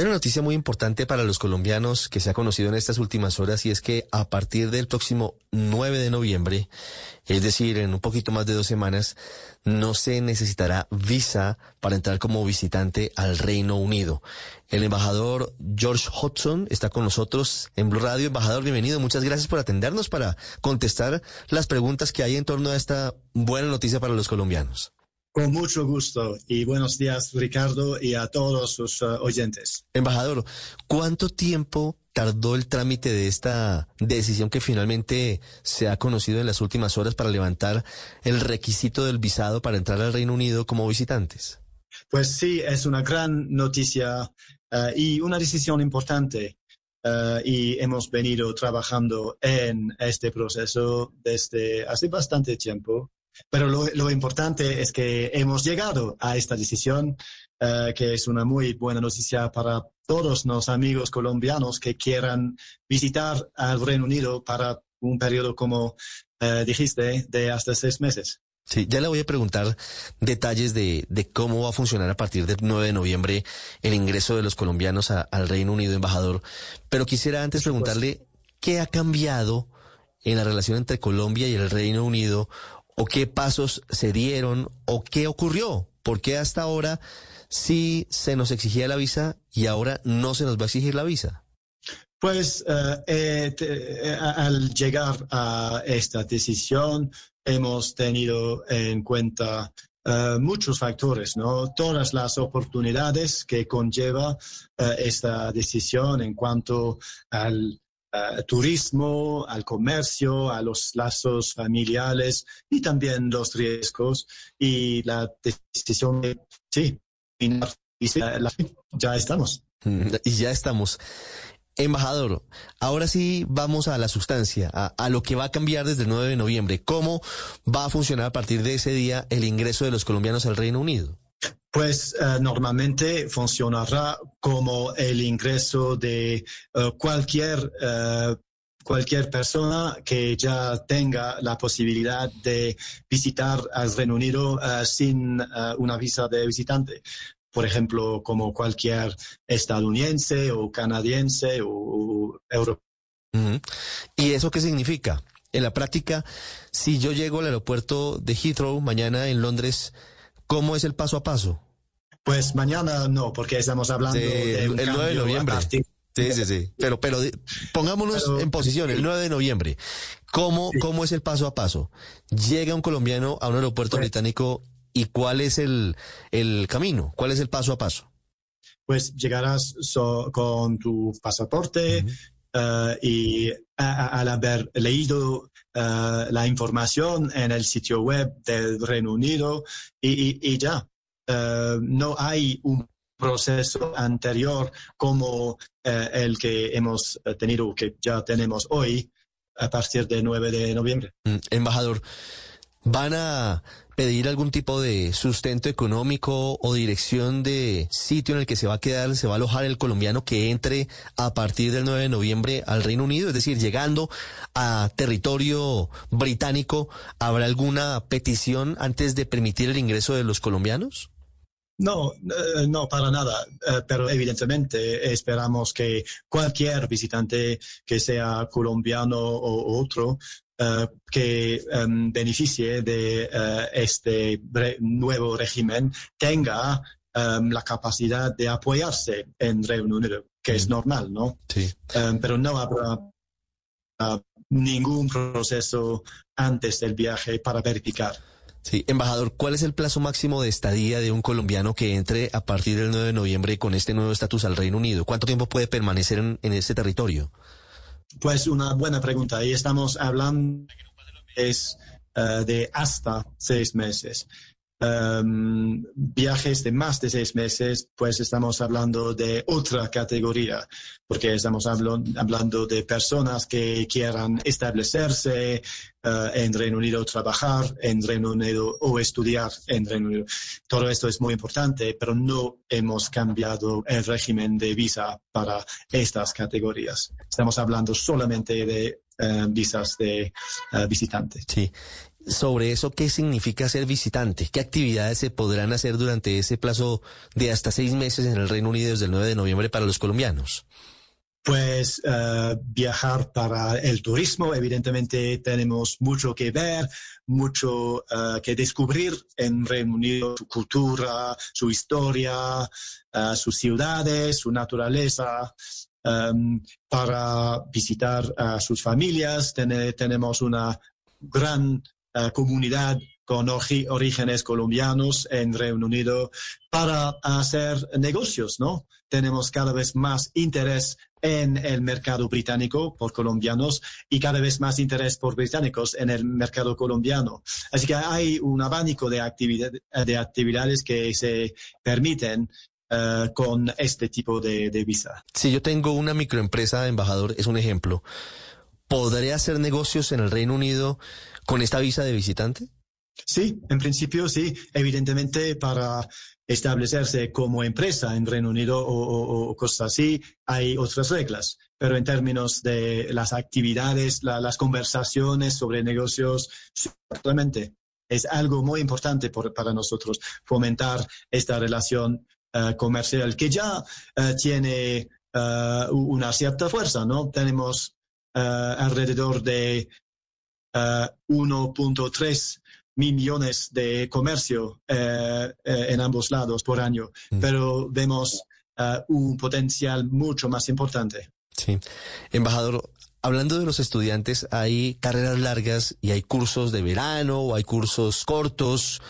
Hay una noticia muy importante para los colombianos que se ha conocido en estas últimas horas y es que a partir del próximo 9 de noviembre, es decir, en un poquito más de dos semanas, no se necesitará visa para entrar como visitante al Reino Unido. El embajador George Hudson está con nosotros en Blue Radio. Embajador, bienvenido. Muchas gracias por atendernos para contestar las preguntas que hay en torno a esta buena noticia para los colombianos. Con mucho gusto y buenos días, Ricardo, y a todos sus uh, oyentes. Embajador, ¿cuánto tiempo tardó el trámite de esta decisión que finalmente se ha conocido en las últimas horas para levantar el requisito del visado para entrar al Reino Unido como visitantes? Pues sí, es una gran noticia uh, y una decisión importante. Uh, y hemos venido trabajando en este proceso desde hace bastante tiempo. Pero lo, importante es que hemos llegado a esta decisión, eh, que es una muy buena noticia para todos los amigos colombianos que quieran visitar al Reino Unido para un periodo, como eh, dijiste, de hasta seis meses. Sí, ya le voy a preguntar detalles de, cómo va a funcionar a partir del 9 de noviembre el ingreso de los colombianos al Reino Unido, embajador. Pero quisiera antes preguntarle qué ha cambiado en la relación entre Colombia y el Reino Unido o qué pasos se dieron o qué ocurrió. ¿Por qué hasta ahora sí se nos exigía la visa y ahora no se nos va a exigir la visa? Pues eh, eh, eh, al llegar a esta decisión hemos tenido en cuenta muchos factores, ¿no? Todas las oportunidades que conlleva esta decisión en cuanto al uh, turismo, al comercio, a los lazos familiares y también los riesgos y la decisión de, sí, ya estamos. Y ya estamos. Embajador, ahora sí vamos a la sustancia, a, a, lo que va a cambiar desde el 9 de noviembre. ¿Cómo va a funcionar a partir de ese día el ingreso de los colombianos al Reino Unido? Pues uh, normalmente funcionará como el ingreso de uh, cualquier uh, cualquier persona que ya tenga la posibilidad de visitar al Reino Unido sin una visa de visitante. Por ejemplo, como cualquier estadounidense o canadiense o, europeo. ¿Y eso qué significa? En la práctica, si yo llego al aeropuerto de Heathrow mañana en Londres, ¿Cómo es el paso a paso? Pues mañana no, porque estamos hablando de el 9 de noviembre. Sí, sí, sí. Pero, pero pongámonos en posición, el 9 de noviembre. ¿Cómo, ¿Cómo es el paso a paso? Llega un colombiano a un aeropuerto pues británico y cuál es el, el camino, cuál es el paso a paso. Pues llegarás con tu pasaporte uh, y al haber leído eh, la información en el sitio web del Reino Unido y, ya. Eh, no hay un proceso anterior como eh, el que hemos tenido, que ya tenemos hoy, a partir del 9 de noviembre. Mm, embajador, ¿van a pedir algún tipo de sustento económico o dirección de sitio en el que se va a quedar, se va a alojar el colombiano que entre a partir del 9 de noviembre al Reino Unido? Es decir, llegando a territorio británico, ¿habrá alguna petición antes de permitir el ingreso de los colombianos? No, eh, no, para nada. Eh, pero evidentemente esperamos que cualquier visitante que sea colombiano o otro que um, beneficie de uh, este nuevo régimen tenga um, la capacidad de apoyarse en Reino Unido, que es normal, ¿no? Sí. Um, pero no habrá uh, ningún proceso antes del viaje para verificar. Sí, embajador, ¿cuál es el plazo máximo de estadía de un colombiano que entre a partir del 9 de noviembre con este nuevo estatus al Reino Unido? ¿Cuánto tiempo puede permanecer en, en ese territorio? Pues una buena pregunta. Y estamos hablando es, uh, de hasta seis meses. Um, viajes de más de seis meses, pues estamos hablando de otra categoría, porque estamos hablando de personas que quieran establecerse uh, en Reino Unido, trabajar en Reino Unido o estudiar en Reino Unido. Todo esto es muy importante, pero no hemos cambiado el régimen de visa para estas categorías. Estamos hablando solamente de uh, visas de uh, visitantes. Sí. Sobre eso, ¿qué significa ser visitante? ¿Qué actividades se podrán hacer durante ese plazo de hasta seis meses en el Reino Unido desde el 9 de noviembre para los colombianos? Pues uh, viajar para el turismo, evidentemente tenemos mucho que ver, mucho uh, que descubrir en Reino Unido, su cultura, su historia, uh, sus ciudades, su naturaleza. Um, para visitar a sus familias, Ten tenemos una gran comunidad con orígenes colombianos en Reino Unido para hacer negocios, ¿no? Tenemos cada vez más interés en el mercado británico por colombianos y cada vez más interés por británicos en el mercado colombiano. Así que hay un abanico de, de actividades que se permiten uh, con este tipo de visa. Si yo tengo una microempresa, embajador, es un ejemplo, ¿podré hacer negocios en el Reino Unido con esta visa de visitante? Sí, en principio sí. Evidentemente, para establecerse como empresa en Reino Unido o, cosas así, hay otras reglas. Pero en términos de las actividades, las conversaciones sobre negocios, simplemente es algo muy importante para nosotros fomentar esta relación eh, comercial que ya eh, tiene eh, una cierta fuerza, ¿no? Tenemos alrededor de 1.3 millones de comercio eh, eh, en ambos lados por año, mm. pero vemos eh, un potencial mucho más importante. Sí. Embajador, hablando de los estudiantes, hay carreras largas y hay cursos de verano o hay cursos cortos.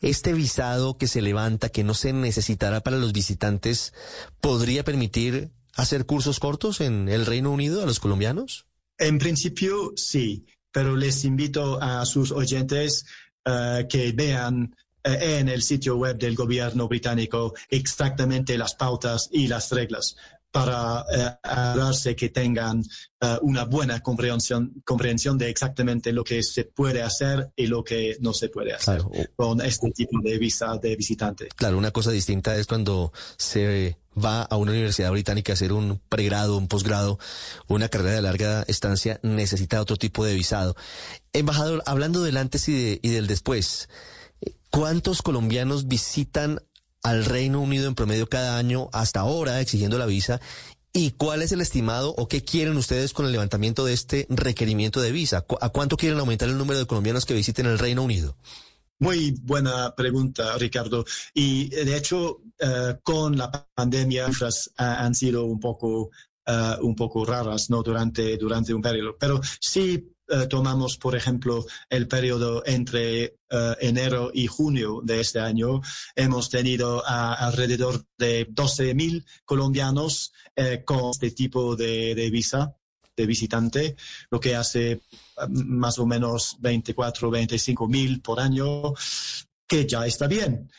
Este visado que se levanta, que no se necesitará para los visitantes, ¿podría permitir hacer cursos cortos en el Reino Unido a los colombianos? En principio, sí pero les invito a sus oyentes uh, que vean uh, en el sitio web del gobierno británico exactamente las pautas y las reglas para uh, asegurarse que tengan una buena comprensión, comprensión de exactamente lo que se puede hacer y lo que no se puede hacer con este tipo de visa de visitante. Claro, una cosa distinta es cuando se va a una universidad británica a hacer un pregrado, un posgrado, una carrera de larga estancia, necesita otro tipo de visado. Embajador, hablando del antes y, del después, ¿cuántos colombianos visitan al Reino Unido en promedio cada año hasta ahora exigiendo la visa? ¿Y cuál es el estimado o qué quieren ustedes con el levantamiento de este requerimiento de visa? ¿A cuánto quieren aumentar el número de colombianos que visiten el Reino Unido? Muy buena pregunta, Ricardo. Y de hecho, uh, con la pandemia, cifras uh, han sido un poco, uh, un poco raras, ¿no? Durante, durante un periodo. Pero sí tomamos, por ejemplo, el periodo entre enero y junio de este año, hemos tenido alrededor de 12.000 colombianos con este tipo de, visa de visitante, lo que hace más o menos 24, 25 mil por año, que ya está bien.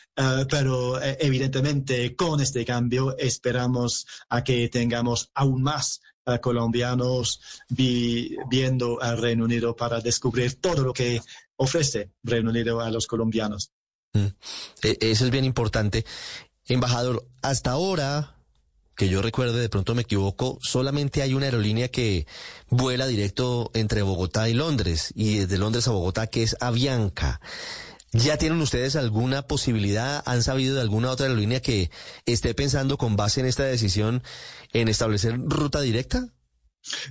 Pero eh, evidentemente con este cambio esperamos a que tengamos aún más colombianos vi viendo al Reino Unido para descubrir todo lo que ofrece Reino Unido a los colombianos. Mm. E eso es bien importante. Embajador, hasta ahora que yo recuerde, de pronto me equivoco, solamente hay una aerolínea que vuela directo entre Bogotá y Londres, y desde Londres a Bogotá, que es Avianca. ¿Ya tienen ustedes alguna posibilidad, han sabido de alguna otra aerolínea que esté pensando con base en esta decisión en establecer ruta directa?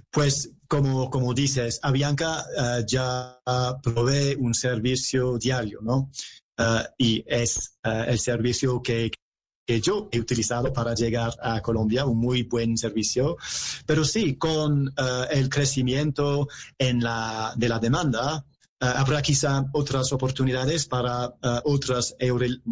Pues como, como dices, Avianca uh, ya provee un servicio diario, ¿no? Uh, y es uh, el servicio que que yo he utilizado para llegar a Colombia, un muy buen servicio. Pero sí, con el crecimiento en la, de la demanda, habrá quizá otras oportunidades para uh, otras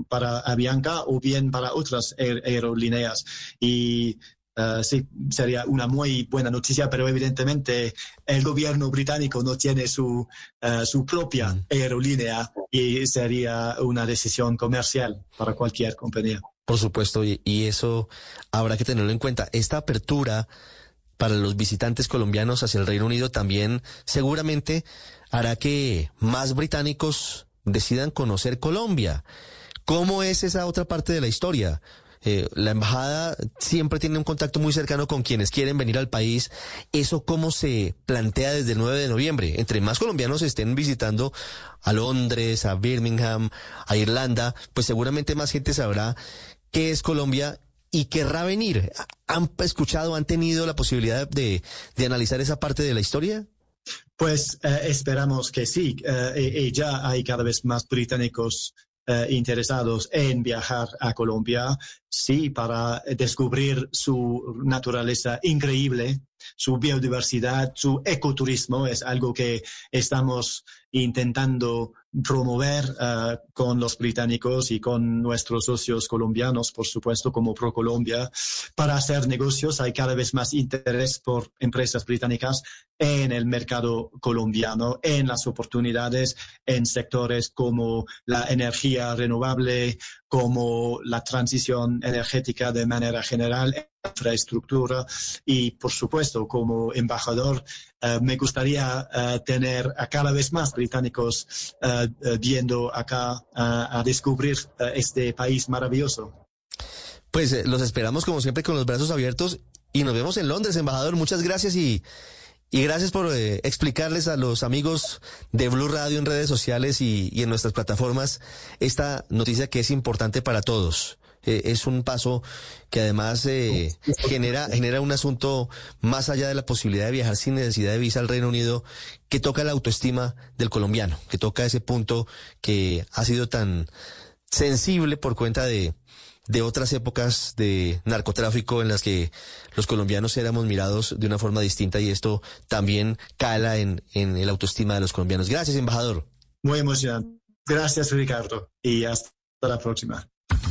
para Avianca o bien para otras aerolíneas. Y Uh, sí, sería una muy buena noticia, pero evidentemente el gobierno británico no tiene su, uh, su propia mm. aerolínea y sería una decisión comercial para cualquier compañía. Por supuesto, y, eso habrá que tenerlo en cuenta. Esta apertura para los visitantes colombianos hacia el Reino Unido también seguramente hará que más británicos decidan conocer Colombia. ¿Cómo es esa otra parte de la historia? Eh, la embajada siempre tiene un contacto muy cercano con quienes quieren venir al país. ¿Eso cómo se plantea desde el 9 de noviembre? Entre más colombianos estén visitando a Londres, a Birmingham, a Irlanda, pues seguramente más gente sabrá qué es Colombia y querrá venir. ¿Han escuchado, han tenido la posibilidad de, de analizar esa parte de la historia? Pues eh, esperamos que sí. Eh, y, ya hay cada vez más británicos eh, interesados en viajar a Colombia, sí, para descubrir su naturaleza increíble, su biodiversidad, su ecoturismo, es algo que estamos intentando promover uh, con los británicos y con nuestros socios colombianos, por supuesto, como ProColombia. Para hacer negocios hay cada vez más interés por empresas británicas en el mercado colombiano, en las oportunidades en sectores como la energía renovable, como la transición energética de manera general, infraestructura y, por supuesto, como embajador, uh, me gustaría uh, tener a cada vez más británicos uh, viendo acá a descubrir este país maravilloso. Pues eh, los esperamos como siempre con los brazos abiertos y nos vemos en Londres, embajador. Muchas gracias y, y gracias por eh, explicarles a los amigos de Blue Radio en redes sociales y en nuestras plataformas esta noticia que es importante para todos. Eh, es un paso que además eh, genera, genera un asunto más allá de la posibilidad de viajar sin necesidad de visa al Reino Unido, que toca la autoestima del colombiano, que toca ese punto que ha sido tan sensible por cuenta de, de otras épocas de narcotráfico en las que los colombianos éramos mirados de una forma distinta y esto también cala en, en el autoestima de los colombianos. Gracias, embajador. Muy emocionante. Gracias, Ricardo. Y hasta la próxima.